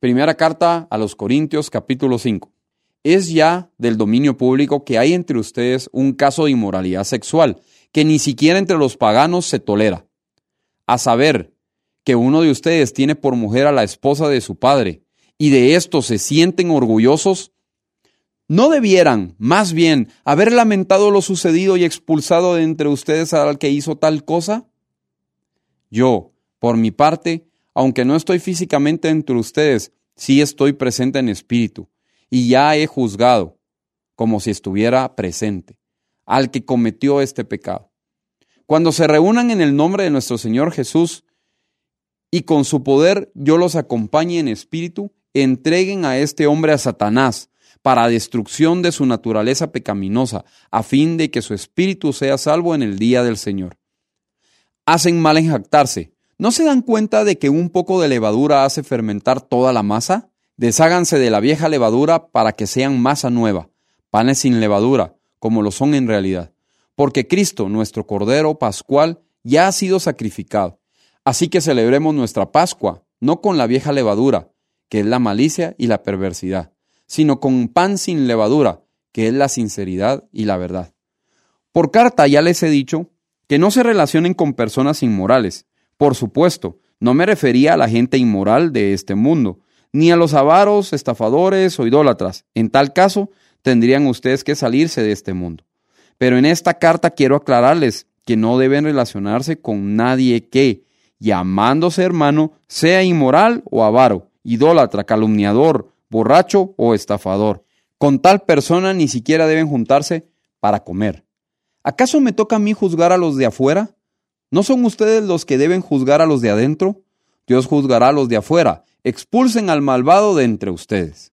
Primera carta a los Corintios capítulo 5. Es ya del dominio público que hay entre ustedes un caso de inmoralidad sexual que ni siquiera entre los paganos se tolera. A saber, que uno de ustedes tiene por mujer a la esposa de su padre, y de esto se sienten orgullosos, ¿no debieran, más bien, haber lamentado lo sucedido y expulsado de entre ustedes al que hizo tal cosa? Yo, por mi parte, aunque no estoy físicamente entre ustedes, sí estoy presente en espíritu, y ya he juzgado, como si estuviera presente, al que cometió este pecado. Cuando se reúnan en el nombre de nuestro Señor Jesús, y con su poder yo los acompañe en espíritu, entreguen a este hombre a Satanás, para destrucción de su naturaleza pecaminosa, a fin de que su espíritu sea salvo en el día del Señor. Hacen mal en jactarse, ¿No se dan cuenta de que un poco de levadura hace fermentar toda la masa? Desháganse de la vieja levadura para que sean masa nueva, panes sin levadura, como lo son en realidad. Porque Cristo, nuestro Cordero Pascual, ya ha sido sacrificado. Así que celebremos nuestra Pascua, no con la vieja levadura, que es la malicia y la perversidad, sino con pan sin levadura, que es la sinceridad y la verdad. Por carta ya les he dicho que no se relacionen con personas inmorales, por supuesto, no me refería a la gente inmoral de este mundo, ni a los avaros, estafadores o idólatras. En tal caso, tendrían ustedes que salirse de este mundo. Pero en esta carta quiero aclararles que no deben relacionarse con nadie que, llamándose hermano, sea inmoral o avaro, idólatra, calumniador, borracho o estafador. Con tal persona ni siquiera deben juntarse para comer. ¿Acaso me toca a mí juzgar a los de afuera? ¿No son ustedes los que deben juzgar a los de adentro? Dios juzgará a los de afuera. Expulsen al malvado de entre ustedes.